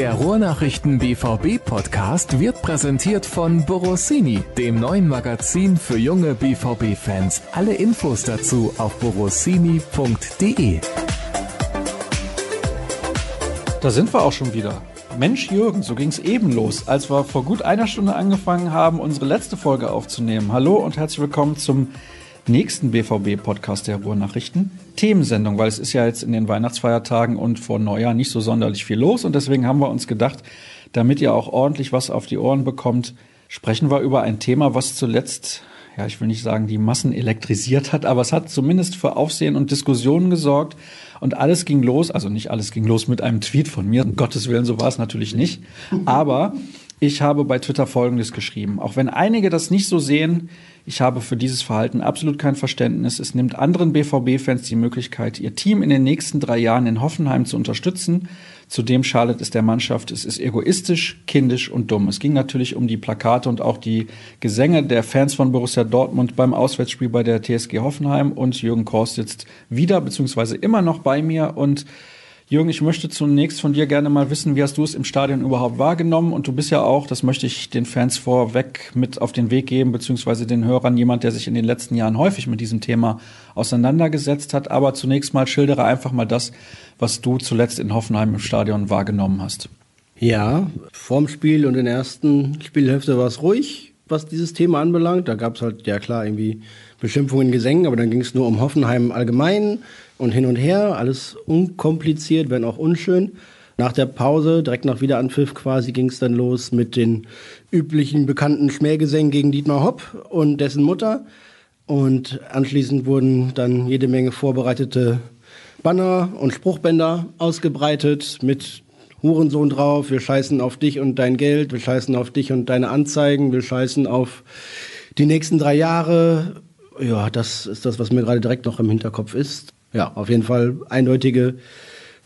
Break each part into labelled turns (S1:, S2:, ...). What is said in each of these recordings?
S1: Der Ruhrnachrichten BVB Podcast wird präsentiert von Borossini, dem neuen Magazin für junge BVB Fans. Alle Infos dazu auf borossini.de.
S2: Da sind wir auch schon wieder. Mensch Jürgen, so ging's eben los, als wir vor gut einer Stunde angefangen haben, unsere letzte Folge aufzunehmen. Hallo und herzlich willkommen zum nächsten BVB-Podcast der Ruhrnachrichten. Themensendung, weil es ist ja jetzt in den Weihnachtsfeiertagen und vor Neujahr nicht so sonderlich viel los und deswegen haben wir uns gedacht, damit ihr auch ordentlich was auf die Ohren bekommt, sprechen wir über ein Thema, was zuletzt, ja, ich will nicht sagen, die Massen elektrisiert hat, aber es hat zumindest für Aufsehen und Diskussionen gesorgt und alles ging los, also nicht alles ging los mit einem Tweet von mir, um Gottes Willen, so war es natürlich nicht, aber ich habe bei Twitter Folgendes geschrieben. Auch wenn einige das nicht so sehen, ich habe für dieses Verhalten absolut kein Verständnis. Es nimmt anderen BVB-Fans die Möglichkeit, ihr Team in den nächsten drei Jahren in Hoffenheim zu unterstützen. Zudem schadet es der Mannschaft. Es ist egoistisch, kindisch und dumm. Es ging natürlich um die Plakate und auch die Gesänge der Fans von Borussia Dortmund beim Auswärtsspiel bei der TSG Hoffenheim. Und Jürgen Kors sitzt wieder beziehungsweise immer noch bei mir und Jürgen, ich möchte zunächst von dir gerne mal wissen, wie hast du es im Stadion überhaupt wahrgenommen? Und du bist ja auch, das möchte ich den Fans vorweg mit auf den Weg geben, beziehungsweise den Hörern, jemand, der sich in den letzten Jahren häufig mit diesem Thema auseinandergesetzt hat. Aber zunächst mal schildere einfach mal das, was du zuletzt in Hoffenheim im Stadion wahrgenommen hast.
S3: Ja, vorm Spiel und in der ersten Spielhälfte war es ruhig, was dieses Thema anbelangt. Da gab es halt, ja klar, irgendwie Beschimpfungen, Gesängen, aber dann ging es nur um Hoffenheim allgemein und hin und her, alles unkompliziert, wenn auch unschön. Nach der Pause, direkt nach Wiederanpfiff quasi, ging es dann los mit den üblichen bekannten Schmähgesängen gegen Dietmar Hopp und dessen Mutter. Und anschließend wurden dann jede Menge vorbereitete Banner und Spruchbänder ausgebreitet mit Hurensohn drauf, wir scheißen auf dich und dein Geld, wir scheißen auf dich und deine Anzeigen, wir scheißen auf die nächsten drei Jahre. Ja, das ist das, was mir gerade direkt noch im Hinterkopf ist ja, auf jeden Fall eindeutige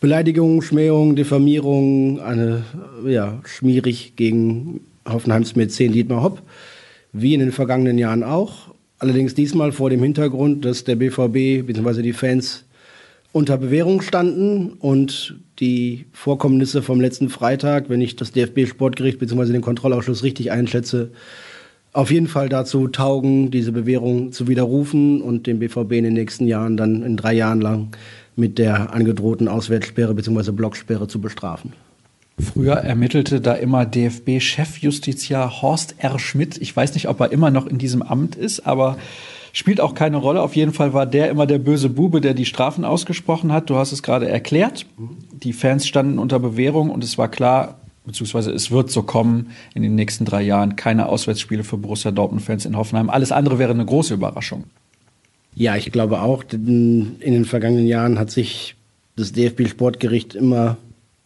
S3: Beleidigung, Schmähung, Diffamierung, eine, ja, schmierig gegen Hoffenheims Mäzen Dietmar Hopp, wie in den vergangenen Jahren auch. Allerdings diesmal vor dem Hintergrund, dass der BVB bzw. die Fans unter Bewährung standen und die Vorkommnisse vom letzten Freitag, wenn ich das DFB-Sportgericht bzw. den Kontrollausschuss richtig einschätze, auf jeden Fall dazu taugen, diese Bewährung zu widerrufen und den BVB in den nächsten Jahren dann in drei Jahren lang mit der angedrohten Auswärtssperre bzw. Blocksperre zu bestrafen.
S2: Früher ermittelte da immer DFB-Chefjustiziar Horst R. Schmidt. Ich weiß nicht, ob er immer noch in diesem Amt ist, aber spielt auch keine Rolle. Auf jeden Fall war der immer der böse Bube, der die Strafen ausgesprochen hat. Du hast es gerade erklärt. Die Fans standen unter Bewährung und es war klar, beziehungsweise es wird so kommen in den nächsten drei Jahren, keine Auswärtsspiele für Borussia Dortmund-Fans in Hoffenheim. Alles andere wäre eine große Überraschung.
S3: Ja, ich glaube auch, in den vergangenen Jahren hat sich das DFB-Sportgericht immer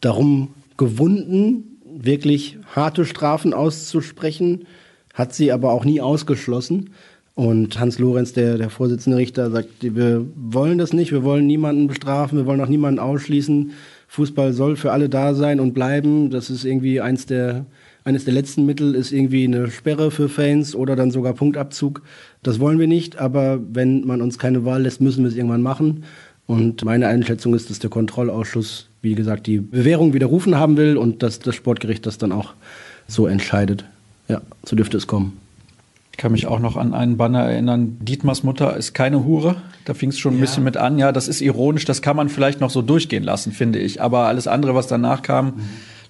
S3: darum gewunden, wirklich harte Strafen auszusprechen, hat sie aber auch nie ausgeschlossen. Und Hans Lorenz, der, der Vorsitzende Richter, sagt, wir wollen das nicht, wir wollen niemanden bestrafen, wir wollen auch niemanden ausschließen. Fußball soll für alle da sein und bleiben. Das ist irgendwie eins der, eines der letzten Mittel ist irgendwie eine Sperre für Fans oder dann sogar Punktabzug. Das wollen wir nicht, aber wenn man uns keine Wahl lässt, müssen wir es irgendwann machen. Und meine Einschätzung ist, dass der Kontrollausschuss, wie gesagt, die Bewährung widerrufen haben will und dass das Sportgericht das dann auch so entscheidet. Ja, so dürfte es kommen.
S2: Ich kann mich auch noch an einen Banner erinnern. Dietmars Mutter ist keine Hure. Da fing es schon ein ja. bisschen mit an. Ja, das ist ironisch. Das kann man vielleicht noch so durchgehen lassen, finde ich. Aber alles andere, was danach kam, mhm.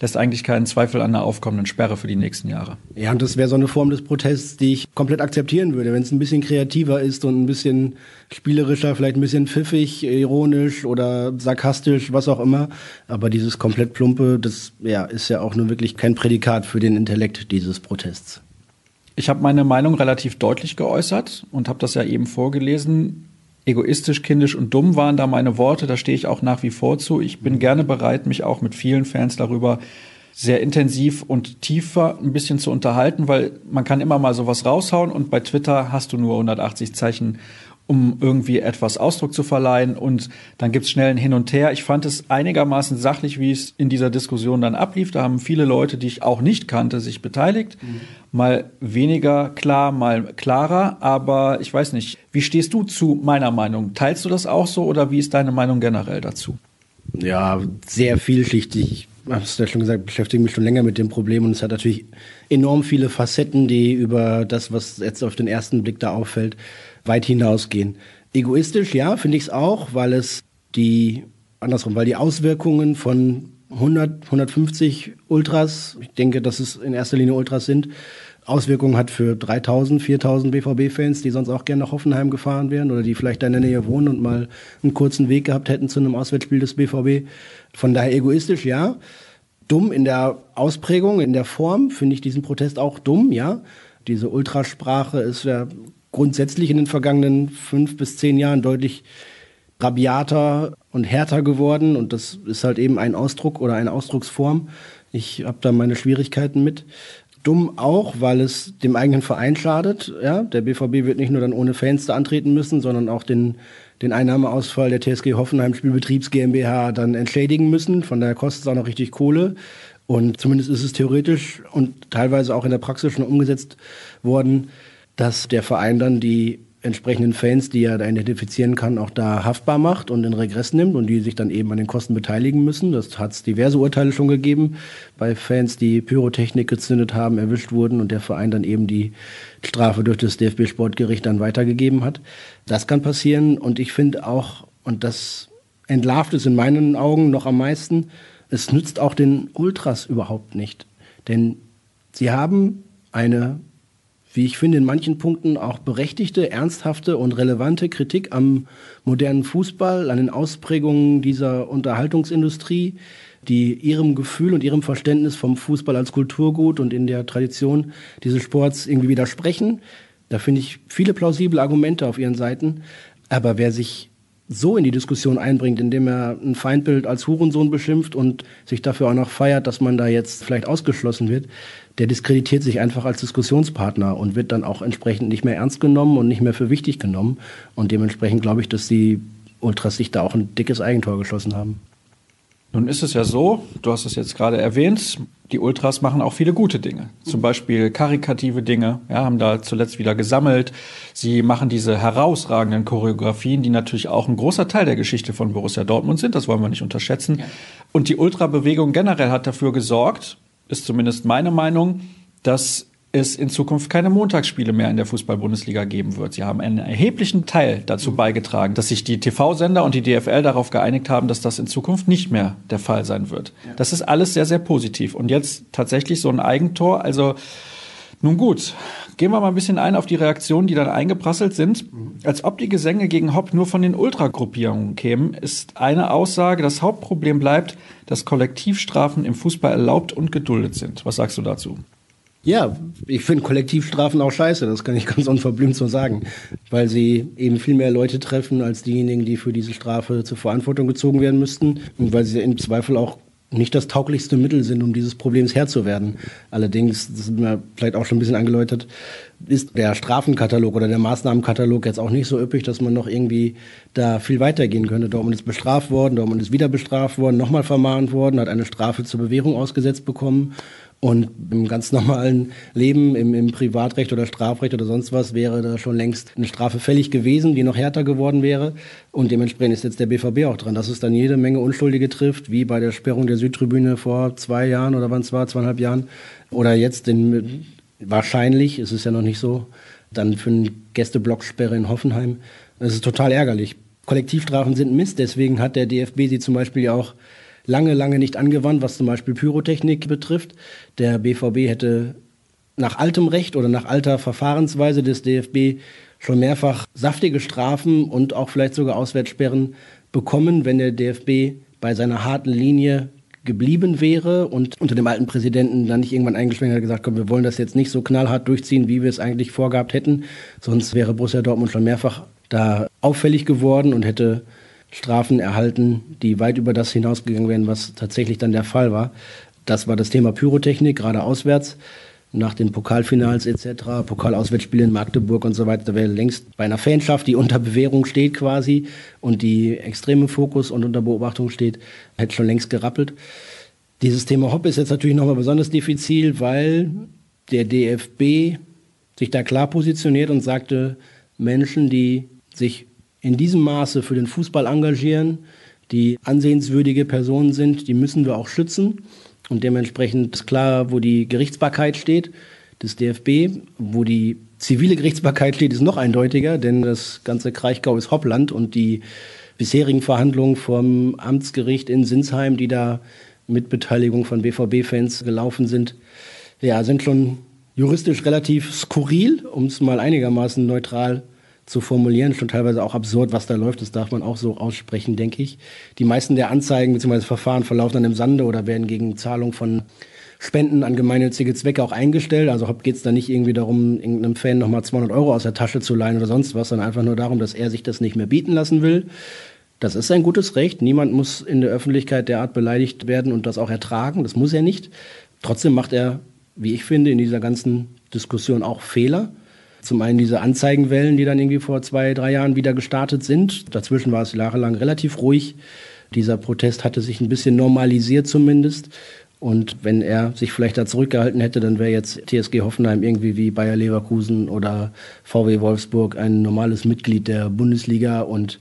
S2: lässt eigentlich keinen Zweifel an der aufkommenden Sperre für die nächsten Jahre.
S3: Ja, und das wäre so eine Form des Protests, die ich komplett akzeptieren würde. Wenn es ein bisschen kreativer ist und ein bisschen spielerischer, vielleicht ein bisschen pfiffig, ironisch oder sarkastisch, was auch immer. Aber dieses komplett plumpe, das ja, ist ja auch nur wirklich kein Prädikat für den Intellekt dieses Protests.
S2: Ich habe meine Meinung relativ deutlich geäußert und habe das ja eben vorgelesen. Egoistisch, kindisch und dumm waren da meine Worte, da stehe ich auch nach wie vor zu. Ich bin gerne bereit, mich auch mit vielen Fans darüber sehr intensiv und tiefer ein bisschen zu unterhalten, weil man kann immer mal sowas raushauen und bei Twitter hast du nur 180 Zeichen um irgendwie etwas Ausdruck zu verleihen. Und dann gibt's schnell ein Hin und Her. Ich fand es einigermaßen sachlich, wie es in dieser Diskussion dann ablief. Da haben viele Leute, die ich auch nicht kannte, sich beteiligt. Mhm. Mal weniger klar, mal klarer. Aber ich weiß nicht, wie stehst du zu meiner Meinung? Teilst du das auch so oder wie ist deine Meinung generell dazu?
S3: Ja, sehr vielschichtig habe es ja schon gesagt, beschäftige mich schon länger mit dem Problem und es hat natürlich enorm viele Facetten, die über das, was jetzt auf den ersten Blick da auffällt, weit hinausgehen. Egoistisch, ja, finde ich es auch, weil es die, andersrum, weil die Auswirkungen von 100, 150 Ultras, ich denke, dass es in erster Linie Ultras sind, Auswirkungen hat für 3000, 4000 BVB-Fans, die sonst auch gerne nach Hoffenheim gefahren wären oder die vielleicht da in der Nähe wohnen und mal einen kurzen Weg gehabt hätten zu einem Auswärtsspiel des BVB. Von daher egoistisch, ja. Dumm in der Ausprägung, in der Form finde ich diesen Protest auch dumm, ja. Diese Ultrasprache ist ja grundsätzlich in den vergangenen fünf bis zehn Jahren deutlich rabiater und härter geworden und das ist halt eben ein Ausdruck oder eine Ausdrucksform. Ich habe da meine Schwierigkeiten mit. Dumm auch, weil es dem eigenen Verein schadet. Ja, der BVB wird nicht nur dann ohne Fans da antreten müssen, sondern auch den, den Einnahmeausfall der TSG Hoffenheim Spielbetriebs GmbH dann entschädigen müssen. Von daher kostet es auch noch richtig Kohle. Und zumindest ist es theoretisch und teilweise auch in der Praxis schon umgesetzt worden, dass der Verein dann die entsprechenden Fans, die er da identifizieren kann, auch da haftbar macht und in Regress nimmt und die sich dann eben an den Kosten beteiligen müssen. Das hat es diverse Urteile schon gegeben bei Fans, die Pyrotechnik gezündet haben, erwischt wurden und der Verein dann eben die Strafe durch das DFB-Sportgericht dann weitergegeben hat. Das kann passieren und ich finde auch, und das entlarvt es in meinen Augen noch am meisten, es nützt auch den Ultras überhaupt nicht. Denn sie haben eine wie ich finde, in manchen Punkten auch berechtigte, ernsthafte und relevante Kritik am modernen Fußball, an den Ausprägungen dieser Unterhaltungsindustrie, die ihrem Gefühl und ihrem Verständnis vom Fußball als Kulturgut und in der Tradition dieses Sports irgendwie widersprechen. Da finde ich viele plausible Argumente auf ihren Seiten. Aber wer sich so in die Diskussion einbringt, indem er ein Feindbild als Hurensohn beschimpft und sich dafür auch noch feiert, dass man da jetzt vielleicht ausgeschlossen wird, der diskreditiert sich einfach als Diskussionspartner und wird dann auch entsprechend nicht mehr ernst genommen und nicht mehr für wichtig genommen. Und dementsprechend glaube ich, dass die Ultras sich da auch ein dickes Eigentor geschossen haben.
S2: Nun ist es ja so, du hast es jetzt gerade erwähnt, die Ultras machen auch viele gute Dinge. Zum Beispiel karikative Dinge, ja, haben da zuletzt wieder gesammelt. Sie machen diese herausragenden Choreografien, die natürlich auch ein großer Teil der Geschichte von Borussia Dortmund sind, das wollen wir nicht unterschätzen. Ja. Und die Ultrabewegung generell hat dafür gesorgt, ist zumindest meine Meinung, dass es in Zukunft keine Montagsspiele mehr in der Fußball-Bundesliga geben wird. Sie haben einen erheblichen Teil dazu beigetragen, dass sich die TV-Sender und die DFL darauf geeinigt haben, dass das in Zukunft nicht mehr der Fall sein wird. Das ist alles sehr, sehr positiv. Und jetzt tatsächlich so ein Eigentor. Also, nun gut, gehen wir mal ein bisschen ein auf die Reaktionen, die dann eingeprasselt sind. Als ob die Gesänge gegen Hopp nur von den Ultragruppierungen kämen, ist eine Aussage, das Hauptproblem bleibt, dass Kollektivstrafen im Fußball erlaubt und geduldet sind. Was sagst du dazu?
S3: Ja, ich finde Kollektivstrafen auch scheiße, das kann ich ganz unverblümt so sagen, weil sie eben viel mehr Leute treffen als diejenigen, die für diese Strafe zur Verantwortung gezogen werden müssten und weil sie im Zweifel auch nicht das tauglichste Mittel sind, um dieses Problems Herr zu werden. Allerdings, das ist mir vielleicht auch schon ein bisschen angeläutert, ist der Strafenkatalog oder der Maßnahmenkatalog jetzt auch nicht so üppig, dass man noch irgendwie da viel weitergehen könnte. Dortmund ist bestraft worden, Dortmund ist wieder bestraft worden, nochmal vermahnt worden, hat eine Strafe zur Bewährung ausgesetzt bekommen und im ganz normalen Leben, im, im, Privatrecht oder Strafrecht oder sonst was, wäre da schon längst eine Strafe fällig gewesen, die noch härter geworden wäre. Und dementsprechend ist jetzt der BVB auch dran, dass es dann jede Menge Unschuldige trifft, wie bei der Sperrung der Südtribüne vor zwei Jahren oder wann es war, zweieinhalb Jahren. Oder jetzt den, wahrscheinlich, es ist ja noch nicht so, dann für eine Gästeblocksperre in Hoffenheim. Das ist total ärgerlich. Kollektivstrafen sind Mist, deswegen hat der DFB sie zum Beispiel ja auch lange, lange nicht angewandt, was zum Beispiel Pyrotechnik betrifft. Der BVB hätte nach altem Recht oder nach alter Verfahrensweise des DFB schon mehrfach saftige Strafen und auch vielleicht sogar Auswärtssperren bekommen, wenn der DFB bei seiner harten Linie geblieben wäre und unter dem alten Präsidenten dann nicht irgendwann eingeschwenkt hat gesagt, komm, wir wollen das jetzt nicht so knallhart durchziehen, wie wir es eigentlich vorgehabt hätten. Sonst wäre Borussia Dortmund schon mehrfach da auffällig geworden und hätte Strafen erhalten, die weit über das hinausgegangen wären, was tatsächlich dann der Fall war. Das war das Thema Pyrotechnik, gerade auswärts. Nach den Pokalfinals etc., Pokalauswärtsspiele in Magdeburg und so weiter, da wäre längst bei einer Fanschaft, die unter Bewährung steht quasi und die extrem im Fokus und unter Beobachtung steht, hätte schon längst gerappelt. Dieses Thema Hopp ist jetzt natürlich nochmal besonders diffizil, weil der DFB sich da klar positioniert und sagte, Menschen, die sich in diesem Maße für den Fußball engagieren, die ansehenswürdige Personen sind, die müssen wir auch schützen. Und dementsprechend ist klar, wo die Gerichtsbarkeit steht des DFB, wo die zivile Gerichtsbarkeit steht, ist noch eindeutiger, denn das ganze Kraichgau ist Hoppland und die bisherigen Verhandlungen vom Amtsgericht in Sinsheim, die da mit Beteiligung von BVB-Fans gelaufen sind, ja, sind schon juristisch relativ skurril, um es mal einigermaßen neutral zu formulieren. Schon teilweise auch absurd, was da läuft. Das darf man auch so aussprechen, denke ich. Die meisten der Anzeigen bzw. Verfahren verlaufen dann im Sande oder werden gegen Zahlung von Spenden an gemeinnützige Zwecke auch eingestellt. Also geht es da nicht irgendwie darum, irgendeinem Fan nochmal 200 Euro aus der Tasche zu leihen oder sonst was, sondern einfach nur darum, dass er sich das nicht mehr bieten lassen will. Das ist ein gutes Recht. Niemand muss in der Öffentlichkeit derart beleidigt werden und das auch ertragen. Das muss er nicht. Trotzdem macht er, wie ich finde, in dieser ganzen Diskussion auch Fehler. Zum einen diese Anzeigenwellen, die dann irgendwie vor zwei, drei Jahren wieder gestartet sind. Dazwischen war es jahrelang relativ ruhig. Dieser Protest hatte sich ein bisschen normalisiert zumindest. Und wenn er sich vielleicht da zurückgehalten hätte, dann wäre jetzt TSG Hoffenheim irgendwie wie Bayer Leverkusen oder VW Wolfsburg ein normales Mitglied der Bundesliga und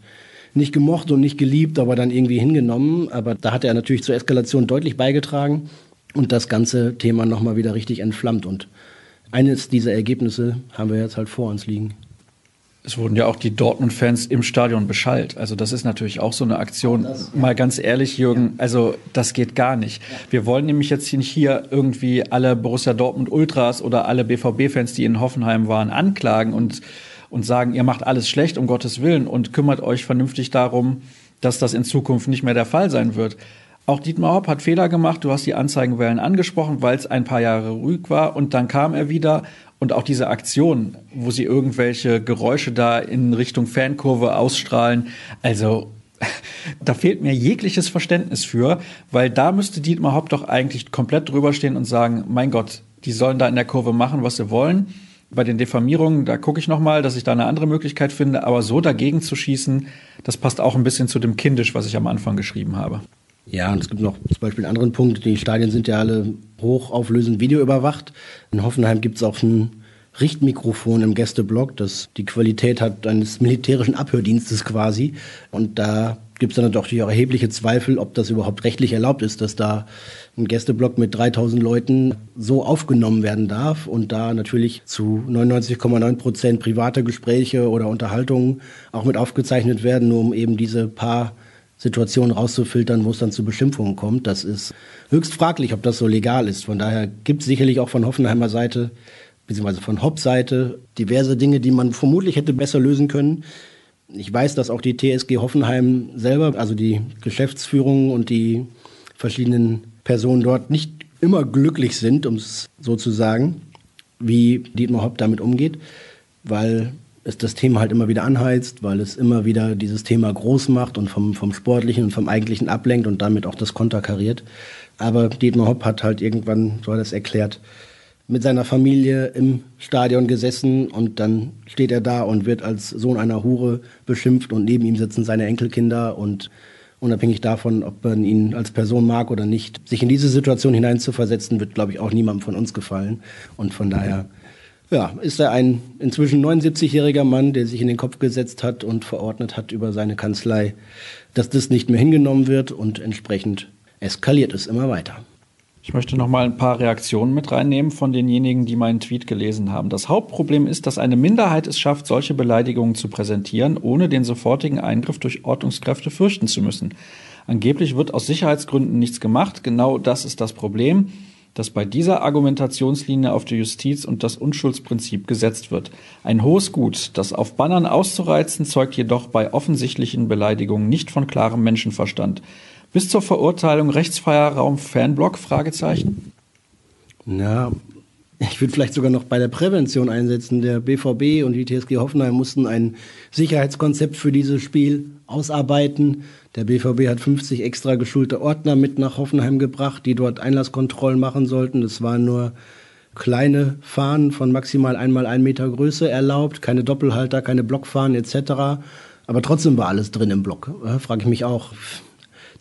S3: nicht gemocht und nicht geliebt, aber dann irgendwie hingenommen. Aber da hat er natürlich zur Eskalation deutlich beigetragen und das ganze Thema nochmal wieder richtig entflammt. Und eines dieser Ergebnisse haben wir jetzt halt vor uns liegen.
S2: Es wurden ja auch die Dortmund-Fans im Stadion beschallt. Also das ist natürlich auch so eine Aktion. Das, ja. Mal ganz ehrlich, Jürgen, also das geht gar nicht. Ja. Wir wollen nämlich jetzt nicht hier irgendwie alle Borussia Dortmund Ultras oder alle BVB-Fans, die in Hoffenheim waren, anklagen und, und sagen, ihr macht alles schlecht, um Gottes Willen, und kümmert euch vernünftig darum, dass das in Zukunft nicht mehr der Fall sein wird. Auch Dietmar Hopp hat Fehler gemacht. Du hast die Anzeigenwellen angesprochen, weil es ein paar Jahre ruhig war. Und dann kam er wieder und auch diese Aktion, wo sie irgendwelche Geräusche da in Richtung Fankurve ausstrahlen, also da fehlt mir jegliches Verständnis für, weil da müsste Dietmar Hopp doch eigentlich komplett drüber stehen und sagen, mein Gott, die sollen da in der Kurve machen, was sie wollen. Bei den Diffamierungen, da gucke ich nochmal, dass ich da eine andere Möglichkeit finde, aber so dagegen zu schießen, das passt auch ein bisschen zu dem Kindisch, was ich am Anfang geschrieben habe.
S3: Ja, und es gibt noch zum Beispiel einen anderen Punkt. Die Stadien sind ja alle hochauflösend videoüberwacht. In Hoffenheim gibt es auch ein Richtmikrofon im Gästeblock, das die Qualität hat eines militärischen Abhördienstes quasi. Und da gibt es dann natürlich auch erhebliche Zweifel, ob das überhaupt rechtlich erlaubt ist, dass da ein Gästeblock mit 3000 Leuten so aufgenommen werden darf und da natürlich zu 99,9 Prozent private Gespräche oder Unterhaltungen auch mit aufgezeichnet werden, nur um eben diese paar Situationen rauszufiltern, wo es dann zu Beschimpfungen kommt. Das ist höchst fraglich, ob das so legal ist. Von daher gibt es sicherlich auch von Hoffenheimer Seite, beziehungsweise von Hopp-Seite, diverse Dinge, die man vermutlich hätte besser lösen können. Ich weiß, dass auch die TSG Hoffenheim selber, also die Geschäftsführung und die verschiedenen Personen dort nicht immer glücklich sind, um es so zu sagen, wie Dietmar Hopp damit umgeht, weil es das Thema halt immer wieder anheizt, weil es immer wieder dieses Thema groß macht und vom, vom Sportlichen und vom Eigentlichen ablenkt und damit auch das Konter kariert. Aber Dietmar Hopp hat halt irgendwann, so hat er es erklärt, mit seiner Familie im Stadion gesessen und dann steht er da und wird als Sohn einer Hure beschimpft und neben ihm sitzen seine Enkelkinder und unabhängig davon, ob man ihn als Person mag oder nicht, sich in diese Situation hineinzuversetzen, wird, glaube ich, auch niemandem von uns gefallen. Und von daher ja, ist er ein inzwischen 79-jähriger Mann, der sich in den Kopf gesetzt hat und verordnet hat über seine Kanzlei, dass das nicht mehr hingenommen wird und entsprechend eskaliert es immer weiter.
S2: Ich möchte noch mal ein paar Reaktionen mit reinnehmen von denjenigen, die meinen Tweet gelesen haben. Das Hauptproblem ist, dass eine Minderheit es schafft, solche Beleidigungen zu präsentieren, ohne den sofortigen Eingriff durch Ordnungskräfte fürchten zu müssen. Angeblich wird aus Sicherheitsgründen nichts gemacht. Genau das ist das Problem dass bei dieser Argumentationslinie auf die Justiz und das Unschuldsprinzip gesetzt wird. Ein hohes Gut, das auf Bannern auszureizen, zeugt jedoch bei offensichtlichen Beleidigungen nicht von klarem Menschenverstand. Bis zur Verurteilung Rechtsfeierraum Fanblock? Fragezeichen.
S3: Na, ich würde vielleicht sogar noch bei der Prävention einsetzen. Der BVB und die TSG Hoffenheim mussten ein Sicherheitskonzept für dieses Spiel ausarbeiten. Der BVB hat 50 extra geschulte Ordner mit nach Hoffenheim gebracht, die dort Einlasskontrollen machen sollten. Es waren nur kleine Fahnen von maximal einmal ein Meter Größe erlaubt, keine Doppelhalter, keine Blockfahnen etc. Aber trotzdem war alles drin im Block. Ja, Frage ich mich auch.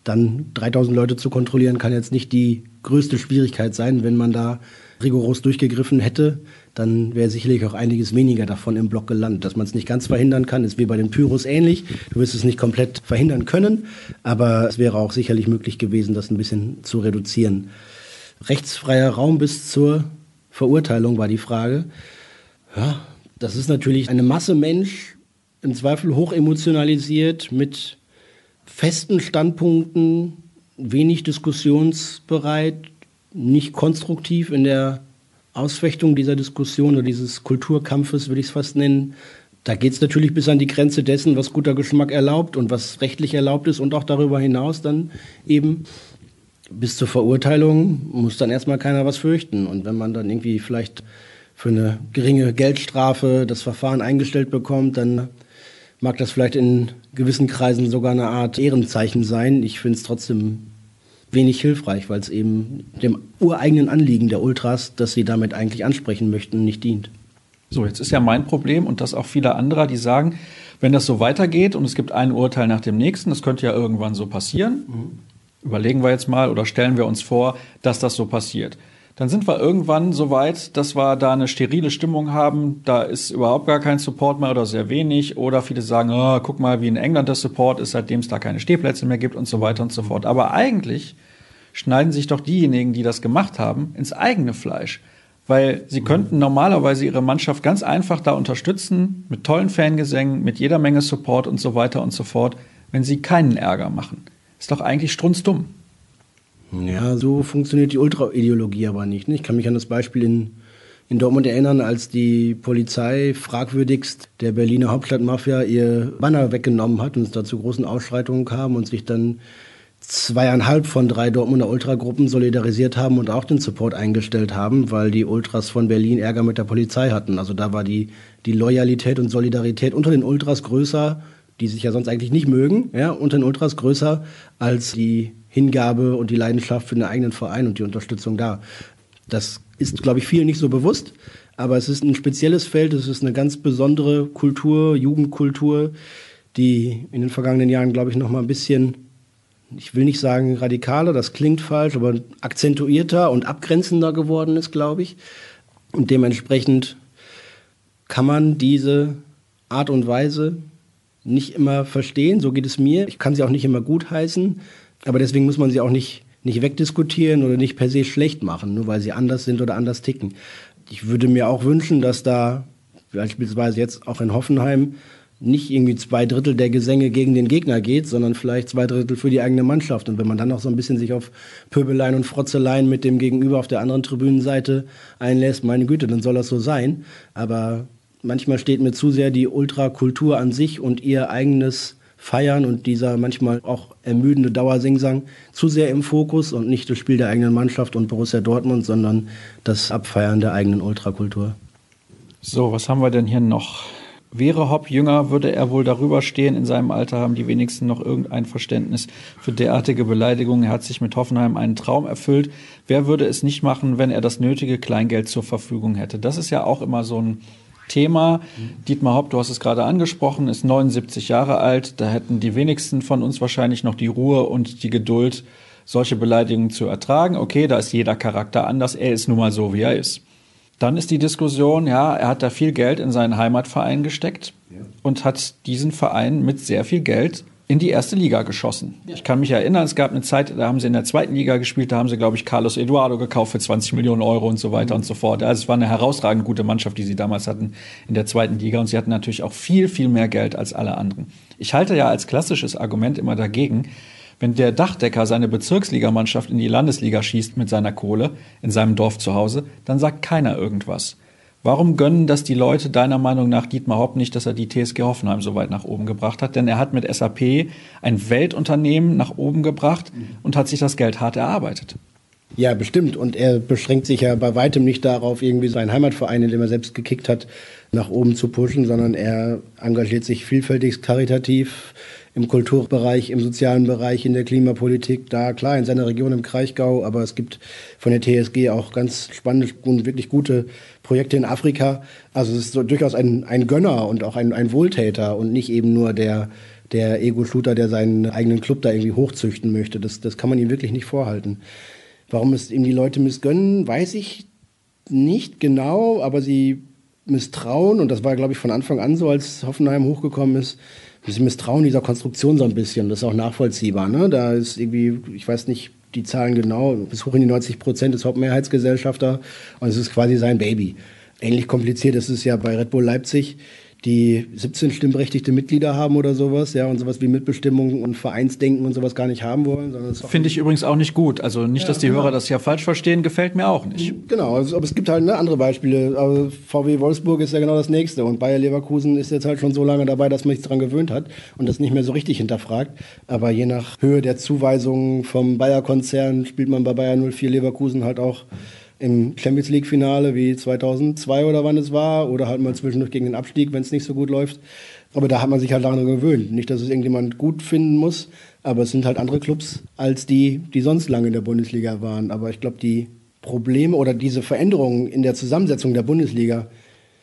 S3: Dann 3000 Leute zu kontrollieren kann jetzt nicht die größte Schwierigkeit sein, wenn man da rigoros durchgegriffen hätte, dann wäre sicherlich auch einiges weniger davon im Block gelandet. Dass man es nicht ganz verhindern kann, ist wie bei den Pyros ähnlich. Du wirst es nicht komplett verhindern können, aber es wäre auch sicherlich möglich gewesen, das ein bisschen zu reduzieren. Rechtsfreier Raum bis zur Verurteilung war die Frage. Ja, das ist natürlich eine Masse Mensch, im Zweifel hoch emotionalisiert, mit festen Standpunkten, wenig diskussionsbereit, nicht konstruktiv in der Ausfechtung dieser Diskussion oder dieses Kulturkampfes, würde ich es fast nennen. Da geht es natürlich bis an die Grenze dessen, was guter Geschmack erlaubt und was rechtlich erlaubt ist und auch darüber hinaus dann eben bis zur Verurteilung muss dann erstmal keiner was fürchten. Und wenn man dann irgendwie vielleicht für eine geringe Geldstrafe das Verfahren eingestellt bekommt, dann mag das vielleicht in gewissen Kreisen sogar eine Art Ehrenzeichen sein. Ich finde es trotzdem wenig hilfreich, weil es eben dem ureigenen Anliegen der Ultras, das sie damit eigentlich ansprechen möchten, nicht dient.
S2: So, jetzt ist ja mein Problem und das auch vieler anderer, die sagen, wenn das so weitergeht und es gibt ein Urteil nach dem nächsten, das könnte ja irgendwann so passieren, mhm. überlegen wir jetzt mal oder stellen wir uns vor, dass das so passiert. Dann sind wir irgendwann so weit, dass wir da eine sterile Stimmung haben. Da ist überhaupt gar kein Support mehr oder sehr wenig. Oder viele sagen, oh, guck mal, wie in England der Support ist, seitdem es da keine Stehplätze mehr gibt und so weiter und so fort. Aber eigentlich schneiden sich doch diejenigen, die das gemacht haben, ins eigene Fleisch. Weil sie könnten normalerweise ihre Mannschaft ganz einfach da unterstützen, mit tollen Fangesängen, mit jeder Menge Support und so weiter und so fort, wenn sie keinen Ärger machen. Ist doch eigentlich strunzdumm.
S3: Ja, so funktioniert die Ultra-Ideologie aber nicht. Ne? Ich kann mich an das Beispiel in, in Dortmund erinnern, als die Polizei fragwürdigst der Berliner Hauptstadtmafia ihr Banner weggenommen hat und es da zu großen Ausschreitungen kam und sich dann zweieinhalb von drei Dortmunder Ultragruppen solidarisiert haben und auch den Support eingestellt haben, weil die Ultras von Berlin Ärger mit der Polizei hatten. Also da war die, die Loyalität und Solidarität unter den Ultras größer, die sich ja sonst eigentlich nicht mögen, ja, unter den Ultras größer als die Hingabe und die Leidenschaft für den eigenen Verein und die Unterstützung da. Das ist, glaube ich, vielen nicht so bewusst, aber es ist ein spezielles Feld, es ist eine ganz besondere Kultur, Jugendkultur, die in den vergangenen Jahren, glaube ich, noch mal ein bisschen, ich will nicht sagen radikaler, das klingt falsch, aber akzentuierter und abgrenzender geworden ist, glaube ich. Und dementsprechend kann man diese Art und Weise nicht immer verstehen, so geht es mir. Ich kann sie auch nicht immer gutheißen, aber deswegen muss man sie auch nicht, nicht wegdiskutieren oder nicht per se schlecht machen, nur weil sie anders sind oder anders ticken. Ich würde mir auch wünschen, dass da beispielsweise jetzt auch in Hoffenheim nicht irgendwie zwei Drittel der Gesänge gegen den Gegner geht, sondern vielleicht zwei Drittel für die eigene Mannschaft. Und wenn man dann noch so ein bisschen sich auf Pöbeleien und Frotzeleien mit dem Gegenüber auf der anderen Tribünenseite einlässt, meine Güte, dann soll das so sein. Aber manchmal steht mir zu sehr die Ultrakultur an sich und ihr eigenes Feiern und dieser manchmal auch ermüdende Dauersingsang zu sehr im Fokus und nicht das Spiel der eigenen Mannschaft und Borussia Dortmund, sondern das Abfeiern der eigenen Ultrakultur.
S2: So, was haben wir denn hier noch? Wäre Hopp jünger, würde er wohl darüber stehen. In seinem Alter haben die wenigsten noch irgendein Verständnis für derartige Beleidigungen. Er hat sich mit Hoffenheim einen Traum erfüllt. Wer würde es nicht machen, wenn er das nötige Kleingeld zur Verfügung hätte? Das ist ja auch immer so ein Thema. Dietmar Hopp, du hast es gerade angesprochen, ist 79 Jahre alt. Da hätten die wenigsten von uns wahrscheinlich noch die Ruhe und die Geduld, solche Beleidigungen zu ertragen. Okay, da ist jeder Charakter anders. Er ist nun mal so, wie er ist. Dann ist die Diskussion, ja, er hat da viel Geld in seinen Heimatverein gesteckt und hat diesen Verein mit sehr viel Geld in die erste Liga geschossen. Ja. Ich kann mich erinnern, es gab eine Zeit, da haben sie in der zweiten Liga gespielt, da haben sie, glaube ich, Carlos Eduardo gekauft für 20 Millionen Euro und so weiter mhm. und so fort. Also es war eine herausragend gute Mannschaft, die sie damals hatten in der zweiten Liga und sie hatten natürlich auch viel, viel mehr Geld als alle anderen. Ich halte ja als klassisches Argument immer dagegen, wenn der Dachdecker seine Bezirksligamannschaft in die Landesliga schießt mit seiner Kohle in seinem Dorf zu Hause, dann sagt keiner irgendwas. Warum gönnen das die Leute deiner Meinung nach Dietmar Hopp nicht, dass er die TSG Hoffenheim so weit nach oben gebracht hat? Denn er hat mit SAP ein Weltunternehmen nach oben gebracht und hat sich das Geld hart erarbeitet.
S3: Ja, bestimmt. Und er beschränkt sich ja bei weitem nicht darauf, irgendwie seinen Heimatverein, in dem er selbst gekickt hat, nach oben zu pushen, sondern er engagiert sich vielfältig karitativ im Kulturbereich, im sozialen Bereich, in der Klimapolitik, da klar in seiner Region im Kraichgau, aber es gibt von der TSG auch ganz spannende und wirklich gute Projekte in Afrika. Also es ist so durchaus ein, ein Gönner und auch ein, ein Wohltäter und nicht eben nur der, der Ego-Shooter, der seinen eigenen Club da irgendwie hochzüchten möchte. Das, das kann man ihm wirklich nicht vorhalten. Warum es ihm die Leute missgönnen, weiß ich nicht genau, aber sie misstrauen, und das war, glaube ich, von Anfang an so, als Hoffenheim hochgekommen ist, sie misstrauen dieser Konstruktion so ein bisschen. Das ist auch nachvollziehbar. Ne? Da ist irgendwie, ich weiß nicht die Zahlen genau, bis hoch in die 90 Prozent ist Hauptmehrheitsgesellschafter und es ist quasi sein Baby. Ähnlich kompliziert ist es ja bei Red Bull Leipzig die 17 stimmberechtigte Mitglieder haben oder sowas, ja, und sowas wie Mitbestimmung und Vereinsdenken und sowas gar nicht haben wollen.
S2: Finde ich übrigens auch nicht gut. Also nicht, ja, dass die genau. Hörer das ja falsch verstehen, gefällt mir auch nicht.
S3: Genau, also, aber es gibt halt ne, andere Beispiele. Also VW Wolfsburg ist ja genau das nächste und Bayer Leverkusen ist jetzt halt schon so lange dabei, dass man sich daran gewöhnt hat und das nicht mehr so richtig hinterfragt. Aber je nach Höhe der Zuweisungen vom Bayer-Konzern spielt man bei Bayer 04 Leverkusen halt auch im Champions League Finale wie 2002 oder wann es war oder halt mal zwischendurch gegen den Abstieg, wenn es nicht so gut läuft. Aber da hat man sich halt daran gewöhnt. Nicht, dass es irgendjemand gut finden muss, aber es sind halt andere Clubs als die, die sonst lange in der Bundesliga waren. Aber ich glaube, die Probleme oder diese Veränderungen in der Zusammensetzung der Bundesliga,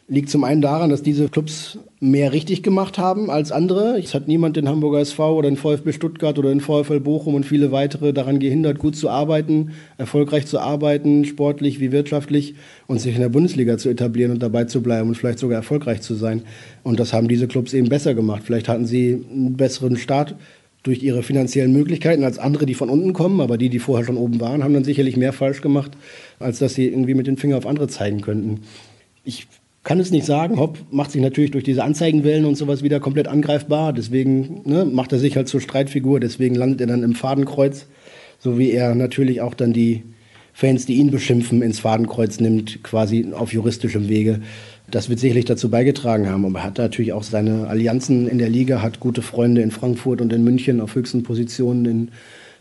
S3: Liegt zum einen daran, dass diese Clubs mehr richtig gemacht haben als andere. Es hat niemand den Hamburger SV oder den VfB Stuttgart oder den VfL Bochum und viele weitere daran gehindert, gut zu arbeiten, erfolgreich zu arbeiten, sportlich wie wirtschaftlich und sich in der Bundesliga zu etablieren und dabei zu bleiben und vielleicht sogar erfolgreich zu sein. Und das haben diese Clubs eben besser gemacht. Vielleicht hatten sie einen besseren Start durch ihre finanziellen Möglichkeiten als andere, die von unten kommen, aber die, die vorher schon oben waren, haben dann sicherlich mehr falsch gemacht, als dass sie irgendwie mit den Finger auf andere zeigen könnten. Ich kann es nicht sagen. Hopp macht sich natürlich durch diese Anzeigenwellen und sowas wieder komplett angreifbar. Deswegen ne, macht er sich halt zur Streitfigur. Deswegen landet er dann im Fadenkreuz. So wie er natürlich auch dann die Fans, die ihn beschimpfen, ins Fadenkreuz nimmt, quasi auf juristischem Wege. Das wird sicherlich dazu beigetragen haben. Aber er hat natürlich auch seine Allianzen in der Liga, hat gute Freunde in Frankfurt und in München auf höchsten Positionen im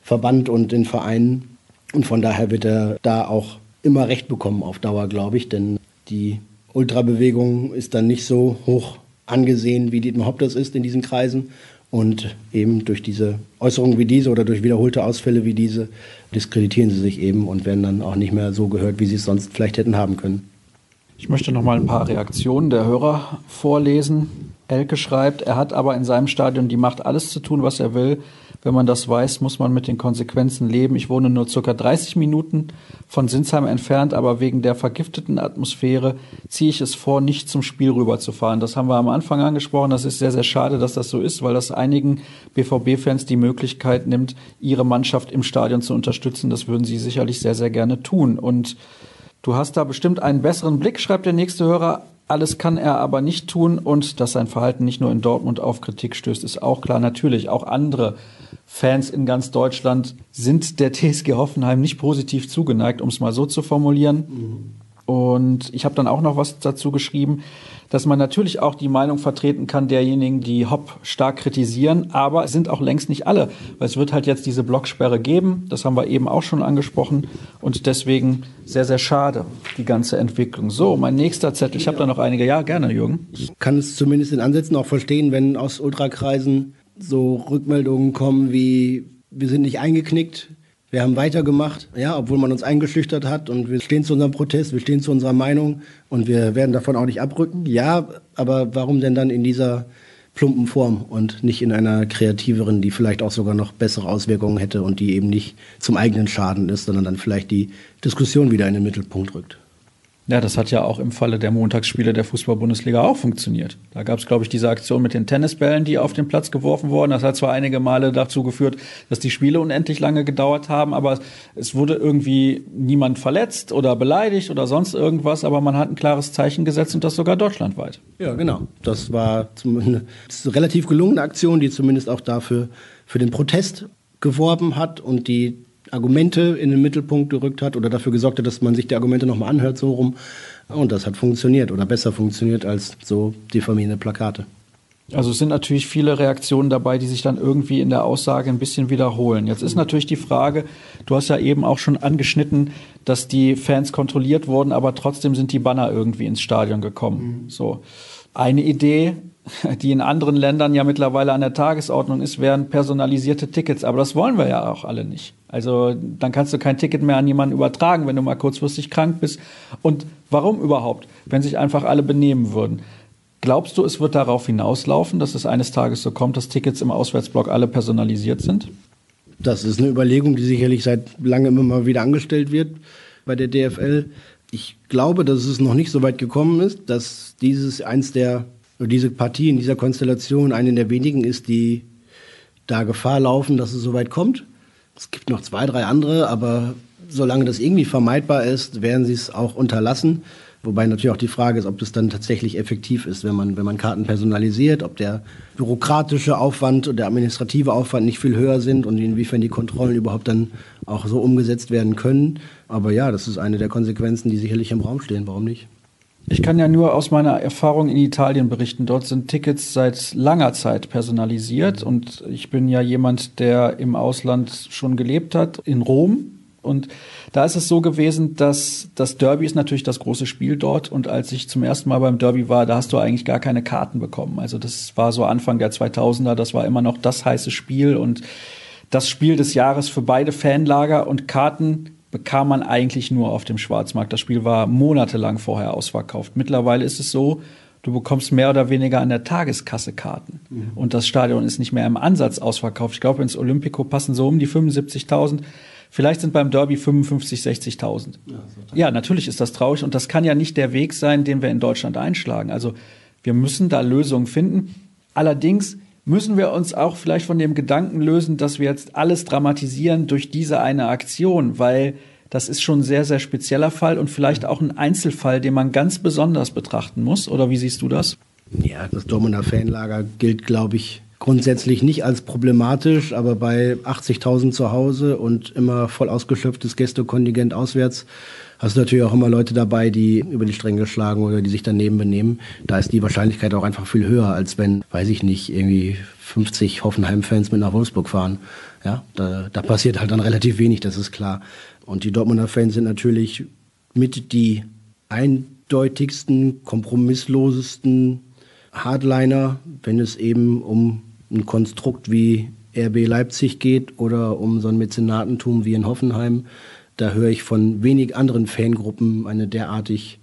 S3: Verband und in Vereinen. Und von daher wird er da auch immer Recht bekommen auf Dauer, glaube ich. Denn die Ultrabewegung ist dann nicht so hoch angesehen, wie Dietmar Hopp das ist in diesen Kreisen. Und eben durch diese Äußerungen wie diese oder durch wiederholte Ausfälle wie diese diskreditieren sie sich eben und werden dann auch nicht mehr so gehört, wie sie es sonst vielleicht hätten haben können.
S2: Ich möchte noch mal ein paar Reaktionen der Hörer vorlesen. Elke schreibt, er hat aber in seinem Stadion die Macht, alles zu tun, was er will. Wenn man das weiß, muss man mit den Konsequenzen leben. Ich wohne nur circa 30 Minuten von Sinsheim entfernt, aber wegen der vergifteten Atmosphäre ziehe ich es vor, nicht zum Spiel rüberzufahren. Das haben wir am Anfang angesprochen. Das ist sehr, sehr schade, dass das so ist, weil das einigen BVB-Fans die Möglichkeit nimmt, ihre Mannschaft im Stadion zu unterstützen. Das würden sie sicherlich sehr, sehr gerne tun. Und du hast da bestimmt einen besseren Blick, schreibt der nächste Hörer. Alles kann er aber nicht tun und dass sein Verhalten nicht nur in Dortmund auf Kritik stößt, ist auch klar. Natürlich, auch andere Fans in ganz Deutschland sind der TSG Hoffenheim nicht positiv zugeneigt, um es mal so zu formulieren. Mhm. Und ich habe dann auch noch was dazu geschrieben, dass man natürlich auch die Meinung vertreten kann derjenigen, die Hopp stark kritisieren, aber es sind auch längst nicht alle, weil es wird halt jetzt diese Blocksperre geben, das haben wir eben auch schon angesprochen. Und deswegen sehr, sehr schade, die ganze Entwicklung. So, mein nächster Zettel, ich habe da noch einige, ja, gerne, Jürgen.
S3: Ich kann es zumindest in Ansätzen auch verstehen, wenn aus Ultrakreisen so Rückmeldungen kommen wie, wir sind nicht eingeknickt, wir haben weitergemacht, ja, obwohl man uns eingeschüchtert hat und wir stehen zu unserem Protest, wir stehen zu unserer Meinung und wir werden davon auch nicht abrücken. Ja, aber warum denn dann in dieser plumpen Form und nicht in einer kreativeren, die vielleicht auch sogar noch bessere Auswirkungen hätte und die eben nicht zum eigenen Schaden ist, sondern dann vielleicht die Diskussion wieder in den Mittelpunkt rückt.
S2: Ja, das hat ja auch im Falle der Montagsspiele der Fußball-Bundesliga auch funktioniert. Da gab es, glaube ich, diese Aktion mit den Tennisbällen, die auf den Platz geworfen wurden. Das hat zwar einige Male dazu geführt, dass die Spiele unendlich lange gedauert haben, aber es wurde irgendwie niemand verletzt oder beleidigt oder sonst irgendwas, aber man hat ein klares Zeichen gesetzt und das sogar deutschlandweit.
S3: Ja, genau. Das war eine relativ gelungene Aktion, die zumindest auch dafür für den Protest geworben hat und die Argumente in den Mittelpunkt gerückt hat oder dafür gesorgt hat, dass man sich die Argumente nochmal anhört, so rum. Und das hat funktioniert oder besser funktioniert als so diffamierende Plakate.
S2: Also es sind natürlich viele Reaktionen dabei, die sich dann irgendwie in der Aussage ein bisschen wiederholen. Jetzt ist natürlich die Frage, du hast ja eben auch schon angeschnitten, dass die Fans kontrolliert wurden, aber trotzdem sind die Banner irgendwie ins Stadion gekommen. Mhm. So. Eine Idee die in anderen Ländern ja mittlerweile an der Tagesordnung ist, wären personalisierte Tickets. Aber das wollen wir ja auch alle nicht. Also dann kannst du kein Ticket mehr an jemanden übertragen, wenn du mal kurzfristig krank bist. Und warum überhaupt, wenn sich einfach alle benehmen würden? Glaubst du, es wird darauf hinauslaufen, dass es eines Tages so kommt, dass Tickets im Auswärtsblock alle personalisiert sind?
S3: Das ist eine Überlegung, die sicherlich seit langem immer mal wieder angestellt wird bei der DFL. Ich glaube, dass es noch nicht so weit gekommen ist, dass dieses eins der, diese Partie in dieser Konstellation eine der wenigen ist, die da Gefahr laufen, dass es so weit kommt. Es gibt noch zwei, drei andere, aber solange das irgendwie vermeidbar ist, werden sie es auch unterlassen. Wobei natürlich auch die Frage ist, ob das dann tatsächlich effektiv ist, wenn man, wenn man Karten personalisiert, ob der bürokratische Aufwand und der administrative Aufwand nicht viel höher sind und inwiefern die Kontrollen überhaupt dann auch so umgesetzt werden können. Aber ja, das ist eine der Konsequenzen, die sicherlich im Raum stehen. Warum nicht?
S2: Ich kann ja nur aus meiner Erfahrung in Italien berichten. Dort sind Tickets seit langer Zeit personalisiert und ich bin ja jemand, der im Ausland schon gelebt hat, in Rom. Und da ist es so gewesen, dass das Derby ist natürlich das große Spiel dort. Und als ich zum ersten Mal beim Derby war, da hast du eigentlich gar keine Karten bekommen. Also das war so Anfang der 2000er, das war immer noch das heiße Spiel und das Spiel des Jahres für beide Fanlager und Karten bekam man eigentlich nur auf dem Schwarzmarkt. Das Spiel war monatelang vorher ausverkauft. Mittlerweile ist es so, du bekommst mehr oder weniger an der Tageskasse Karten. Mhm. Und das Stadion ist nicht mehr im Ansatz ausverkauft. Ich glaube, ins Olympico passen so um die 75.000. Vielleicht sind beim Derby 55, 60.000. Ja, ja, natürlich ist das traurig und das kann ja nicht der Weg sein, den wir in Deutschland einschlagen. Also wir müssen da Lösungen finden. Allerdings müssen wir uns auch vielleicht von dem Gedanken lösen, dass wir jetzt alles dramatisieren durch diese eine Aktion, weil das ist schon ein sehr, sehr spezieller Fall und vielleicht auch ein Einzelfall, den man ganz besonders betrachten muss. Oder wie siehst du das?
S3: Ja, das Dortmunder Fanlager gilt, glaube ich, grundsätzlich nicht als problematisch, aber bei 80.000 zu Hause und immer voll ausgeschöpftes Gästekontingent auswärts hast du natürlich auch immer Leute dabei, die über die Stränge schlagen oder die sich daneben benehmen. Da ist die Wahrscheinlichkeit auch einfach viel höher, als wenn, weiß ich nicht, irgendwie 50 Hoffenheim-Fans mit nach Wolfsburg fahren. Ja, da, da passiert halt dann relativ wenig, das ist klar. Und die Dortmunder Fans sind natürlich mit die eindeutigsten, kompromisslosesten Hardliner, wenn es eben um ein Konstrukt wie RB Leipzig geht oder um so ein Mäzenatentum wie in Hoffenheim. Da höre ich von wenig anderen Fangruppen eine derartig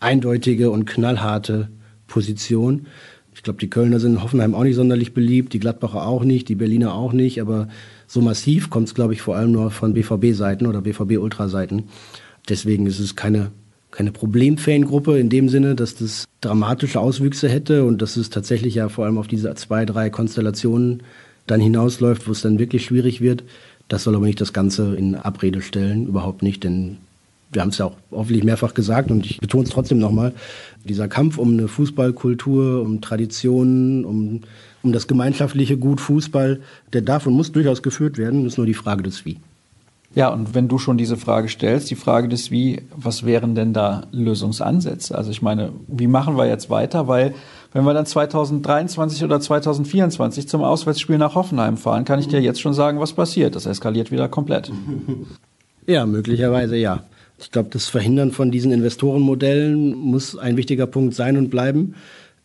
S3: eindeutige und knallharte Position. Ich glaube, die Kölner sind in Hoffenheim auch nicht sonderlich beliebt, die Gladbacher auch nicht, die Berliner auch nicht, aber so massiv kommt es, glaube ich, vor allem nur von BVB-Seiten oder BVB-Ultra-Seiten. Deswegen ist es keine, keine Problem-Fangruppe in dem Sinne, dass das dramatische Auswüchse hätte und dass es tatsächlich ja vor allem auf diese zwei, drei Konstellationen dann hinausläuft, wo es dann wirklich schwierig wird. Das soll aber nicht das Ganze in Abrede stellen, überhaupt nicht, denn wir haben es ja auch hoffentlich mehrfach gesagt und ich betone es trotzdem nochmal, dieser Kampf um eine Fußballkultur, um Traditionen, um, um das gemeinschaftliche Gut Fußball, der darf und muss durchaus geführt werden, ist nur die Frage des Wie.
S2: Ja, und wenn du schon diese Frage stellst, die Frage des Wie, was wären denn da Lösungsansätze? Also ich meine, wie machen wir jetzt weiter? Weil wenn wir dann 2023 oder 2024 zum Auswärtsspiel nach Hoffenheim fahren, kann ich dir jetzt schon sagen, was passiert. Das eskaliert wieder komplett.
S3: Ja, möglicherweise ja. Ich glaube, das Verhindern von diesen Investorenmodellen muss ein wichtiger Punkt sein und bleiben.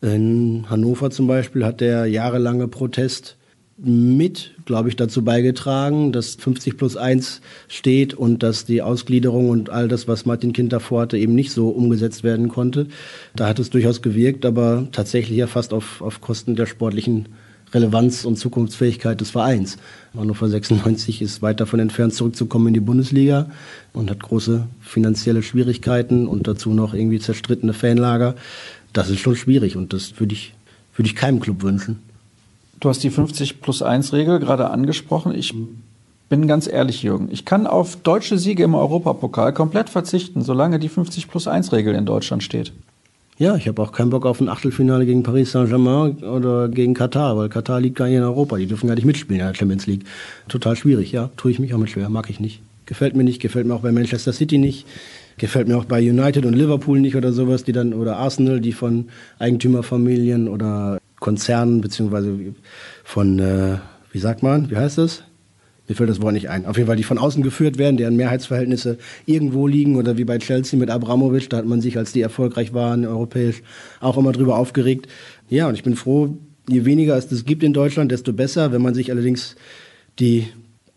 S3: In Hannover zum Beispiel hat der jahrelange Protest mit, glaube ich, dazu beigetragen, dass 50 plus 1 steht und dass die Ausgliederung und all das, was Martin Kind davor hatte, eben nicht so umgesetzt werden konnte. Da hat es durchaus gewirkt, aber tatsächlich ja fast auf, auf Kosten der sportlichen Relevanz und Zukunftsfähigkeit des Vereins. Hannover 96 ist weit davon entfernt, zurückzukommen in die Bundesliga und hat große finanzielle Schwierigkeiten und dazu noch irgendwie zerstrittene Fanlager. Das ist schon schwierig und das würde ich, würde ich keinem Club wünschen.
S2: Du hast die 50 plus 1 Regel gerade angesprochen. Ich bin ganz ehrlich, Jürgen. Ich kann auf deutsche Siege im Europapokal komplett verzichten, solange die 50 plus 1 Regel in Deutschland steht.
S3: Ja, ich habe auch keinen Bock auf ein Achtelfinale gegen Paris Saint-Germain oder gegen Katar, weil Katar liegt gar nicht in Europa. Die dürfen gar nicht mitspielen in der Champions League. Total schwierig, ja. Tue ich mich auch mit schwer, mag ich nicht. Gefällt mir nicht, gefällt mir auch bei Manchester City nicht. Gefällt mir auch bei United und Liverpool nicht oder sowas, die dann, oder Arsenal, die von Eigentümerfamilien oder Konzernen beziehungsweise von, äh, wie sagt man, wie heißt das? Mir fällt das Wort nicht ein. Auf jeden Fall, die von außen geführt werden, deren Mehrheitsverhältnisse irgendwo liegen oder wie bei Chelsea mit Abramovic, da hat man sich, als die erfolgreich waren, europäisch, auch immer drüber aufgeregt. Ja, und ich bin froh, je weniger es das gibt in Deutschland, desto besser. Wenn man sich allerdings die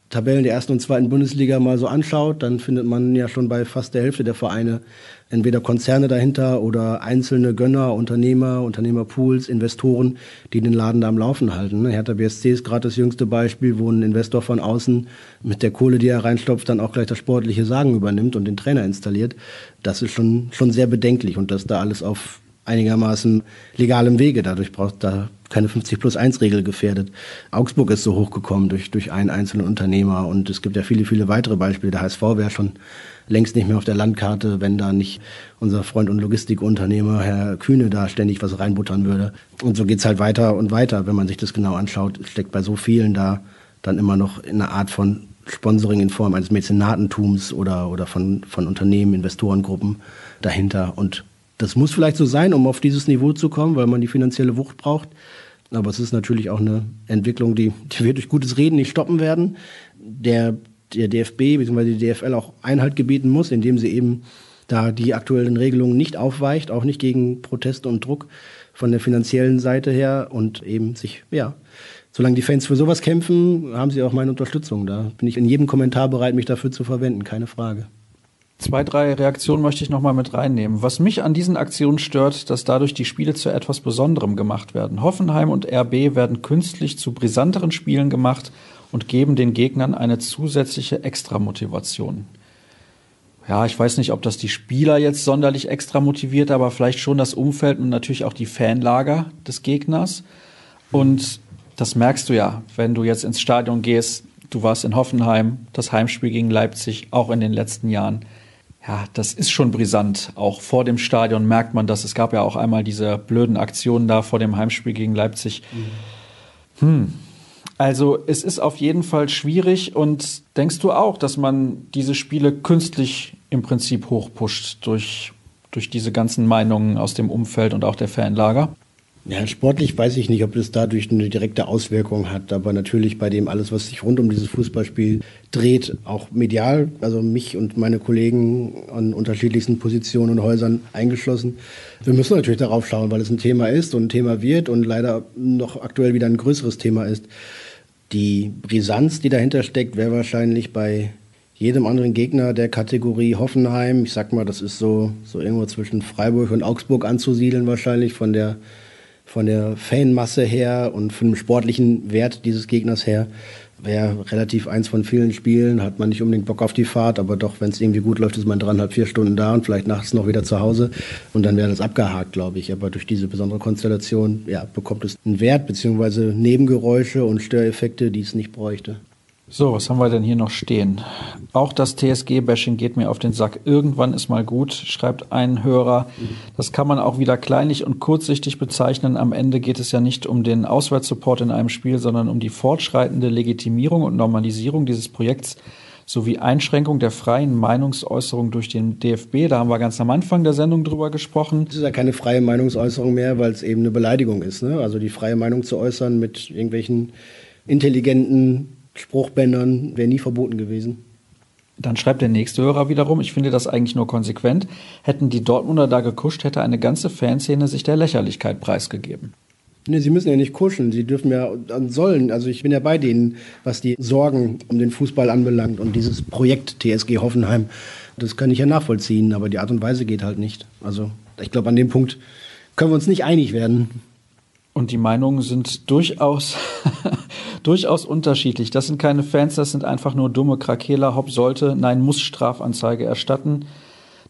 S3: Tabellen der ersten und zweiten Bundesliga mal so anschaut, dann findet man ja schon bei fast der Hälfte der Vereine entweder Konzerne dahinter oder einzelne Gönner, Unternehmer, Unternehmerpools, Investoren, die den Laden da am Laufen halten. Ne? Hertha BSC ist gerade das jüngste Beispiel, wo ein Investor von außen mit der Kohle, die er reinstopft, dann auch gleich das sportliche Sagen übernimmt und den Trainer installiert. Das ist schon, schon sehr bedenklich und dass da alles auf einigermaßen legalem Wege. Dadurch braucht da keine 50 plus 1 Regel gefährdet. Augsburg ist so hochgekommen durch, durch einen einzelnen Unternehmer und es gibt ja viele, viele weitere Beispiele. Der HSV wäre schon längst nicht mehr auf der Landkarte, wenn da nicht unser Freund und Logistikunternehmer Herr Kühne da ständig was reinbuttern würde. Und so geht's halt weiter und weiter, wenn man sich das genau anschaut. steckt bei so vielen da dann immer noch in einer Art von Sponsoring in Form eines Mäzenatentums oder, oder von, von Unternehmen, Investorengruppen dahinter. Und das muss vielleicht so sein, um auf dieses Niveau zu kommen, weil man die finanzielle Wucht braucht. Aber es ist natürlich auch eine Entwicklung, die, die wir durch gutes Reden nicht stoppen werden. Der, der DFB bzw. die DFL auch Einhalt gebieten muss, indem sie eben da die aktuellen Regelungen nicht aufweicht, auch nicht gegen Proteste und Druck von der finanziellen Seite her und eben sich, ja, solange die Fans für sowas kämpfen, haben sie auch meine Unterstützung. Da bin ich in jedem Kommentar bereit, mich dafür zu verwenden, keine Frage.
S2: Zwei, drei Reaktionen möchte ich nochmal mit reinnehmen. Was mich an diesen Aktionen stört, dass dadurch die Spiele zu etwas Besonderem gemacht werden. Hoffenheim und RB werden künstlich zu brisanteren Spielen gemacht und geben den Gegnern eine zusätzliche Extramotivation. Ja, ich weiß nicht, ob das die Spieler jetzt sonderlich extra motiviert, aber vielleicht schon das Umfeld und natürlich auch die Fanlager des Gegners. Und das merkst du ja, wenn du jetzt ins Stadion gehst. Du warst in Hoffenheim, das Heimspiel gegen Leipzig, auch in den letzten Jahren ja, das ist schon brisant. Auch vor dem Stadion merkt man das. Es gab ja auch einmal diese blöden Aktionen da vor dem Heimspiel gegen Leipzig. Mhm. Hm. Also es ist auf jeden Fall schwierig und denkst du auch, dass man diese Spiele künstlich im Prinzip hochpusht durch, durch diese ganzen Meinungen aus dem Umfeld und auch der Fanlager?
S3: Ja, sportlich weiß ich nicht, ob das dadurch eine direkte Auswirkung hat, aber natürlich bei dem alles, was sich rund um dieses Fußballspiel dreht, auch medial, also mich und meine Kollegen an unterschiedlichsten Positionen und Häusern eingeschlossen. Wir müssen natürlich darauf schauen, weil es ein Thema ist und ein Thema wird und leider noch aktuell wieder ein größeres Thema ist. Die Brisanz, die dahinter steckt, wäre wahrscheinlich bei jedem anderen Gegner der Kategorie Hoffenheim, ich sag mal, das ist so, so irgendwo zwischen Freiburg und Augsburg anzusiedeln wahrscheinlich von der von der Fanmasse her und von dem sportlichen Wert dieses Gegners her wäre relativ eins von vielen Spielen, hat man nicht unbedingt Bock auf die Fahrt, aber doch, wenn es irgendwie gut läuft, ist man dreieinhalb, vier Stunden da und vielleicht nachts noch wieder zu Hause und dann wäre das abgehakt, glaube ich. Aber durch diese besondere Konstellation, ja, bekommt es einen Wert beziehungsweise Nebengeräusche und Störeffekte, die es nicht bräuchte.
S2: So, was haben wir denn hier noch stehen? Auch das TSG-Bashing geht mir auf den Sack. Irgendwann ist mal gut, schreibt ein Hörer. Das kann man auch wieder kleinlich und kurzsichtig bezeichnen. Am Ende geht es ja nicht um den Auswärtssupport in einem Spiel, sondern um die fortschreitende Legitimierung und Normalisierung dieses Projekts sowie Einschränkung der freien Meinungsäußerung durch den DFB. Da haben wir ganz am Anfang der Sendung drüber gesprochen.
S3: Es ist ja keine freie Meinungsäußerung mehr, weil es eben eine Beleidigung ist. Ne? Also die freie Meinung zu äußern mit irgendwelchen intelligenten Spruchbändern wäre nie verboten gewesen.
S2: Dann schreibt der nächste Hörer wiederum, ich finde das eigentlich nur konsequent. Hätten die Dortmunder da gekuscht, hätte eine ganze Fanszene sich der Lächerlichkeit preisgegeben.
S3: Nee, sie müssen ja nicht kuscheln, sie dürfen ja sollen. Also ich bin ja bei denen, was die Sorgen um den Fußball anbelangt und dieses Projekt TSG Hoffenheim. Das kann ich ja nachvollziehen, aber die Art und Weise geht halt nicht. Also ich glaube, an dem Punkt können wir uns nicht einig werden.
S2: Und die Meinungen sind durchaus, durchaus unterschiedlich. Das sind keine Fans, das sind einfach nur dumme Krakeler. Hopp sollte, nein, muss Strafanzeige erstatten.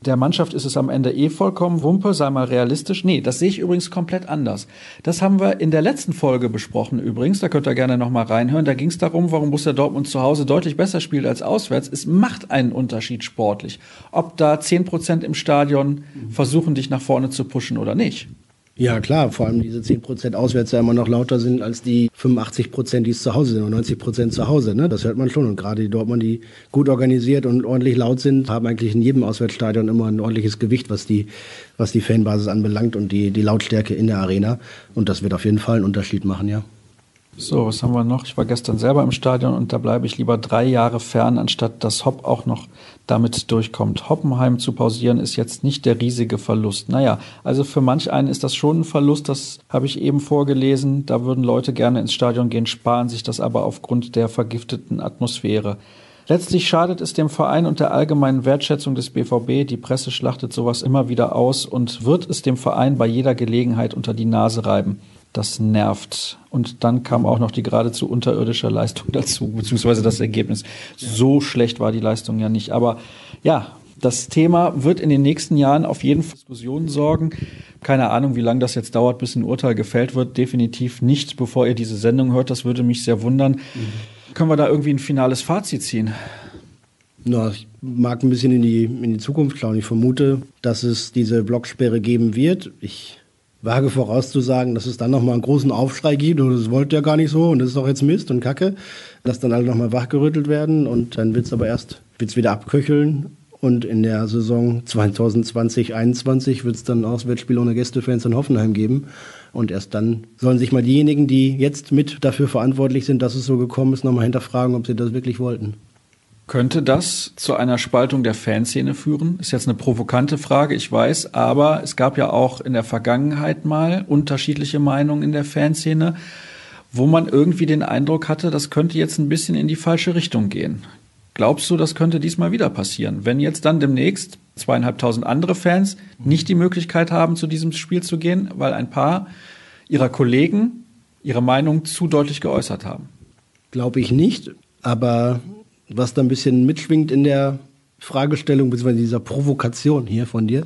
S2: Der Mannschaft ist es am Ende eh vollkommen Wumpe, sei mal realistisch. Nee, das sehe ich übrigens komplett anders. Das haben wir in der letzten Folge besprochen übrigens, da könnt ihr gerne nochmal reinhören. Da ging es darum, warum Borussia Dortmund zu Hause deutlich besser spielt als auswärts. Es macht einen Unterschied sportlich. Ob da zehn Prozent im Stadion versuchen, dich nach vorne zu pushen oder nicht.
S3: Ja, klar, vor allem diese 10% auswärts ja immer noch lauter sind als die 85%, die es zu Hause sind und 90% zu Hause. Ne? Das hört man schon. Und gerade die Dortmund, die gut organisiert und ordentlich laut sind, haben eigentlich in jedem Auswärtsstadion immer ein ordentliches Gewicht, was die, was die Fanbasis anbelangt und die, die Lautstärke in der Arena. Und das wird auf jeden Fall einen Unterschied machen, ja.
S2: So, was haben wir noch? Ich war gestern selber im Stadion und da bleibe ich lieber drei Jahre fern, anstatt dass Hopp auch noch damit durchkommt. Hoppenheim zu pausieren ist jetzt nicht der riesige Verlust. Naja, also für manch einen ist das schon ein Verlust, das habe ich eben vorgelesen. Da würden Leute gerne ins Stadion gehen, sparen sich das aber aufgrund der vergifteten Atmosphäre. Letztlich schadet es dem Verein und der allgemeinen Wertschätzung des BVB. Die Presse schlachtet sowas immer wieder aus und wird es dem Verein bei jeder Gelegenheit unter die Nase reiben. Das nervt. Und dann kam auch noch die geradezu unterirdische Leistung dazu, beziehungsweise das Ergebnis. So schlecht war die Leistung ja nicht. Aber ja, das Thema wird in den nächsten Jahren auf jeden Fall Diskussionen sorgen. Keine Ahnung, wie lange das jetzt dauert, bis ein Urteil gefällt wird. Definitiv nicht, bevor ihr diese Sendung hört. Das würde mich sehr wundern. Mhm. Können wir da irgendwie ein finales Fazit ziehen?
S3: Na, ich mag ein bisschen in die, in die Zukunft schauen. Ich vermute, dass es diese Blocksperre geben wird. Ich wage vorauszusagen, dass es dann nochmal einen großen Aufschrei gibt und das wollte ja gar nicht so und das ist doch jetzt Mist und Kacke, dass dann alle nochmal wachgerüttelt werden und dann wird es aber erst wird's wieder abköcheln und in der Saison 2020-21 wird es dann Auswärtsspiel ohne Gästefans in Hoffenheim geben. Und erst dann sollen sich mal diejenigen, die jetzt mit dafür verantwortlich sind, dass es so gekommen ist, nochmal hinterfragen, ob sie das wirklich wollten.
S2: Könnte das zu einer Spaltung der Fanszene führen? Ist jetzt eine provokante Frage, ich weiß, aber es gab ja auch in der Vergangenheit mal unterschiedliche Meinungen in der Fanszene, wo man irgendwie den Eindruck hatte, das könnte jetzt ein bisschen in die falsche Richtung gehen. Glaubst du, das könnte diesmal wieder passieren? Wenn jetzt dann demnächst zweieinhalbtausend andere Fans nicht die Möglichkeit haben, zu diesem Spiel zu gehen, weil ein paar ihrer Kollegen ihre Meinung zu deutlich geäußert haben?
S3: Glaube ich nicht, aber was da ein bisschen mitschwingt in der Fragestellung bzw. dieser Provokation hier von dir,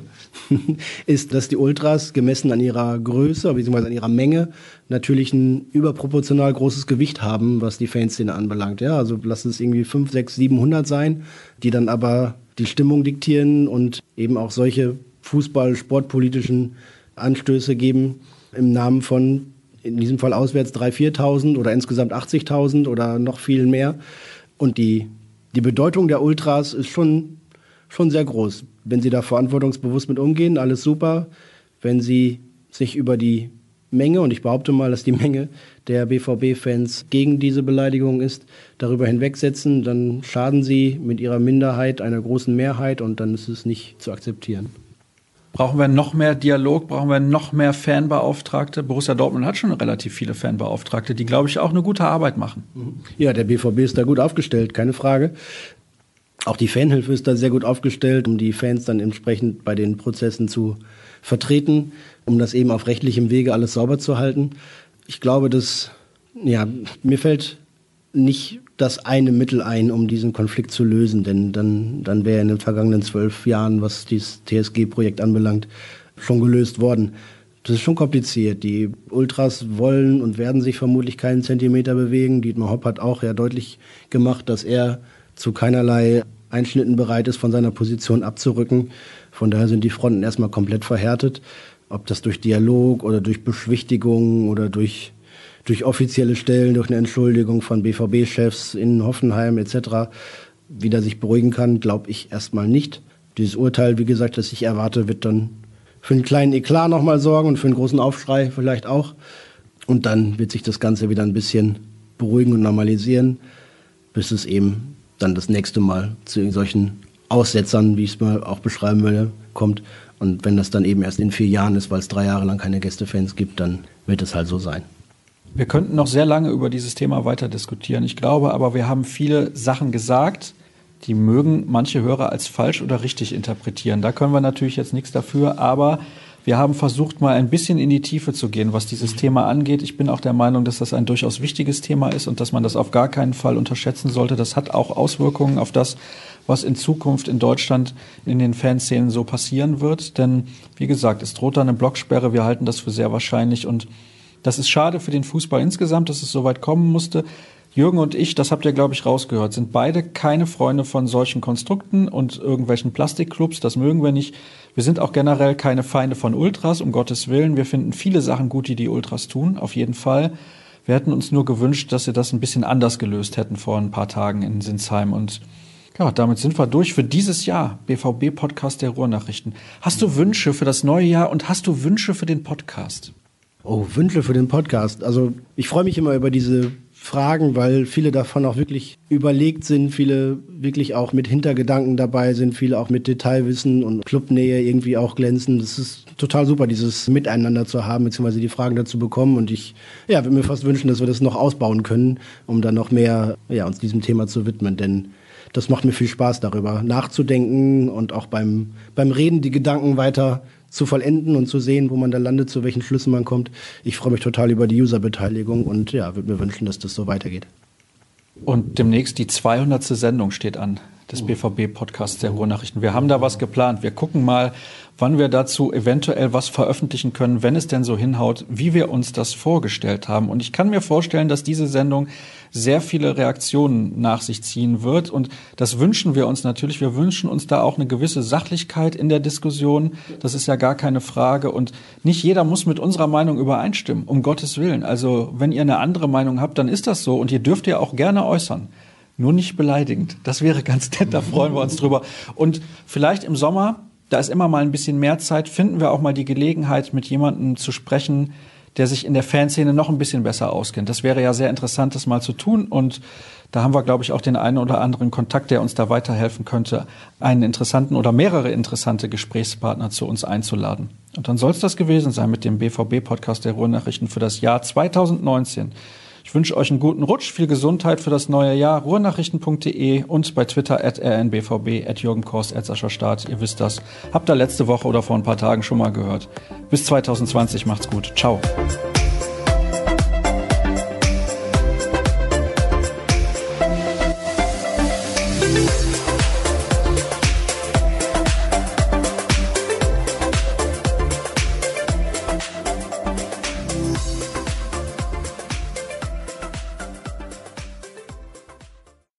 S3: ist, dass die Ultras gemessen an ihrer Größe bzw. an ihrer Menge natürlich ein überproportional großes Gewicht haben, was die Fanszene anbelangt. Ja, also lass es irgendwie 5, 6, 700 sein, die dann aber die Stimmung diktieren und eben auch solche Fußball-, sportpolitischen Anstöße geben im Namen von, in diesem Fall auswärts 3.000, 4.000 oder insgesamt 80.000 oder noch viel mehr. Und die, die Bedeutung der Ultras ist schon, schon sehr groß. Wenn sie da verantwortungsbewusst mit umgehen, alles super. Wenn sie sich über die Menge, und ich behaupte mal, dass die Menge der BVB-Fans gegen diese Beleidigung ist, darüber hinwegsetzen, dann schaden sie mit ihrer Minderheit einer großen Mehrheit und dann ist es nicht zu akzeptieren.
S2: Brauchen wir noch mehr Dialog? Brauchen wir noch mehr Fanbeauftragte? Borussia Dortmund hat schon relativ viele Fanbeauftragte, die, glaube ich, auch eine gute Arbeit machen.
S3: Ja, der BVB ist da gut aufgestellt, keine Frage. Auch die Fanhilfe ist da sehr gut aufgestellt, um die Fans dann entsprechend bei den Prozessen zu vertreten, um das eben auf rechtlichem Wege alles sauber zu halten. Ich glaube, dass, ja, mir fällt nicht das eine Mittel ein, um diesen Konflikt zu lösen, denn dann, dann wäre in den vergangenen zwölf Jahren, was dieses TSG-Projekt anbelangt, schon gelöst worden. Das ist schon kompliziert. Die Ultras wollen und werden sich vermutlich keinen Zentimeter bewegen. Dietmar Hopp hat auch ja deutlich gemacht, dass er zu keinerlei Einschnitten bereit ist, von seiner Position abzurücken. Von daher sind die Fronten erstmal komplett verhärtet. Ob das durch Dialog oder durch Beschwichtigung oder durch durch offizielle Stellen, durch eine Entschuldigung von BVB-Chefs in Hoffenheim etc. wieder sich beruhigen kann, glaube ich erstmal nicht. Dieses Urteil, wie gesagt, das ich erwarte, wird dann für einen kleinen Eklat nochmal sorgen und für einen großen Aufschrei vielleicht auch. Und dann wird sich das Ganze wieder ein bisschen beruhigen und normalisieren, bis es eben dann das nächste Mal zu solchen Aussetzern, wie ich es mal auch beschreiben will, kommt. Und wenn das dann eben erst in vier Jahren ist, weil es drei Jahre lang keine Gästefans gibt, dann wird es halt so sein.
S2: Wir könnten noch sehr lange über dieses Thema weiter diskutieren. Ich glaube aber, wir haben viele Sachen gesagt, die mögen manche Hörer als falsch oder richtig interpretieren. Da können wir natürlich jetzt nichts dafür, aber wir haben versucht, mal ein bisschen in die Tiefe zu gehen, was dieses Thema angeht. Ich bin auch der Meinung, dass das ein durchaus wichtiges Thema ist und dass man das auf gar keinen Fall unterschätzen sollte. Das hat auch Auswirkungen auf das, was in Zukunft in Deutschland in den Fanszenen so passieren wird. Denn, wie gesagt, es droht da eine Blocksperre. Wir halten das für sehr wahrscheinlich und das ist schade für den Fußball insgesamt, dass es so weit kommen musste. Jürgen und ich, das habt ihr, glaube ich, rausgehört, sind beide keine Freunde von solchen Konstrukten und irgendwelchen Plastikclubs. Das mögen wir nicht. Wir sind auch generell keine Feinde von Ultras, um Gottes Willen. Wir finden viele Sachen gut, die die Ultras tun, auf jeden Fall. Wir hätten uns nur gewünscht, dass sie das ein bisschen anders gelöst hätten vor ein paar Tagen in Sinsheim. Und ja, damit sind wir durch für dieses Jahr. BVB-Podcast der Ruhrnachrichten. Hast du Wünsche für das neue Jahr und hast du Wünsche für den Podcast?
S3: Oh, Wünsche für den Podcast. Also ich freue mich immer über diese Fragen, weil viele davon auch wirklich überlegt sind, viele wirklich auch mit Hintergedanken dabei sind, viele auch mit Detailwissen und Clubnähe irgendwie auch glänzen. Das ist total super, dieses Miteinander zu haben, beziehungsweise die Fragen dazu bekommen. Und ich ja, würde mir fast wünschen, dass wir das noch ausbauen können, um dann noch mehr ja, uns diesem Thema zu widmen. Denn das macht mir viel Spaß, darüber nachzudenken und auch beim, beim Reden die Gedanken weiter zu vollenden und zu sehen, wo man da landet, zu welchen Schlüssen man kommt. Ich freue mich total über die Userbeteiligung und ja, würde mir wünschen, dass das so weitergeht.
S2: Und demnächst die 200. Sendung steht an des BVB-Podcasts der Ruhrnachrichten. Wir haben da was geplant. Wir gucken mal, wann wir dazu eventuell was veröffentlichen können, wenn es denn so hinhaut, wie wir uns das vorgestellt haben. Und ich kann mir vorstellen, dass diese Sendung sehr viele Reaktionen nach sich ziehen wird. Und das wünschen wir uns natürlich. Wir wünschen uns da auch eine gewisse Sachlichkeit in der Diskussion. Das ist ja gar keine Frage. Und nicht jeder muss mit unserer Meinung übereinstimmen, um Gottes Willen. Also wenn ihr eine andere Meinung habt, dann ist das so. Und ihr dürft ihr auch gerne äußern. Nur nicht beleidigend. Das wäre ganz nett, da freuen wir uns drüber. Und vielleicht im Sommer, da ist immer mal ein bisschen mehr Zeit, finden wir auch mal die Gelegenheit, mit jemandem zu sprechen, der sich in der Fanszene noch ein bisschen besser auskennt. Das wäre ja sehr interessant, das mal zu tun. Und da haben wir, glaube ich, auch den einen oder anderen Kontakt, der uns da weiterhelfen könnte, einen interessanten oder mehrere interessante Gesprächspartner zu uns einzuladen. Und dann soll es das gewesen sein mit dem BVB-Podcast der Ruhrnachrichten für das Jahr 2019. Ich wünsche euch einen guten Rutsch, viel Gesundheit für das neue Jahr. Ruhrnachrichten.de und bei Twitter at rnbvb, at Jürgen Kors, at Sascha Staat. Ihr wisst das. Habt ihr letzte Woche oder vor ein paar Tagen schon mal gehört. Bis 2020 macht's gut. Ciao.